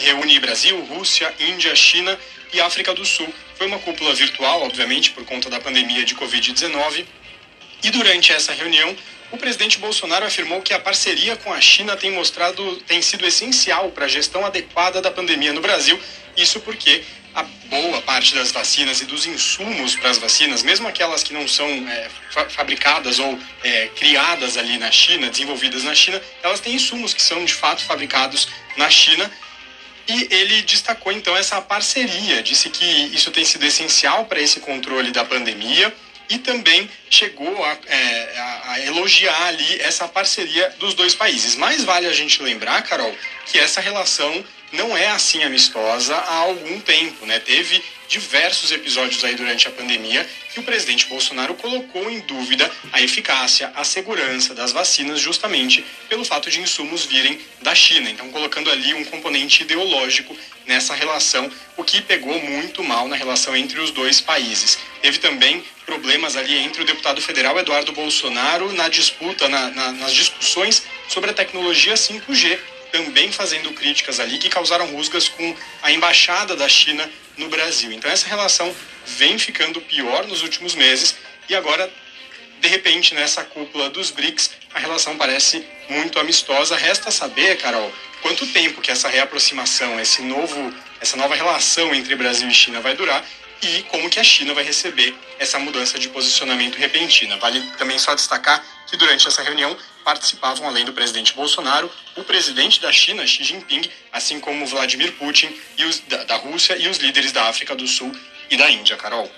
reúne Brasil, Rússia, Índia, China e África do Sul. Foi uma cúpula virtual, obviamente, por conta da pandemia de Covid-19. E durante essa reunião, o presidente Bolsonaro afirmou que a parceria com a China tem mostrado, tem sido essencial para a gestão adequada da pandemia no Brasil. Isso porque a boa parte das vacinas e dos insumos para as vacinas, mesmo aquelas que não são é, fa fabricadas ou é, criadas ali na China, desenvolvidas na China, elas têm insumos que são de fato fabricados na China. E ele destacou então essa parceria, disse que isso tem sido essencial para esse controle da pandemia e também chegou a, é, a, elogiar ali essa parceria dos dois países. Mas vale a gente lembrar, Carol, que essa relação não é assim amistosa há algum tempo, né? Teve diversos episódios aí durante a pandemia que o presidente Bolsonaro colocou em dúvida a eficácia, a segurança das vacinas justamente pelo fato de insumos virem da China. Então, colocando ali um componente ideológico nessa relação, o que pegou muito mal na relação entre os dois países. Teve também problemas ali entre o deputado federal Eduardo Bolsonaro na disputa, na, na, nas discussões sobre a tecnologia 5G também fazendo críticas ali que causaram rusgas com a embaixada da China no Brasil. Então essa relação vem ficando pior nos últimos meses e agora de repente nessa cúpula dos BRICS a relação parece muito amistosa. Resta saber, Carol, quanto tempo que essa reaproximação, esse novo, essa nova relação entre Brasil e China vai durar e como que a China vai receber essa mudança de posicionamento repentina. Vale também só destacar que durante essa reunião participavam, além do presidente Bolsonaro, o presidente da China, Xi Jinping, assim como Vladimir Putin e os, da, da Rússia e os líderes da África do Sul e da Índia, Carol.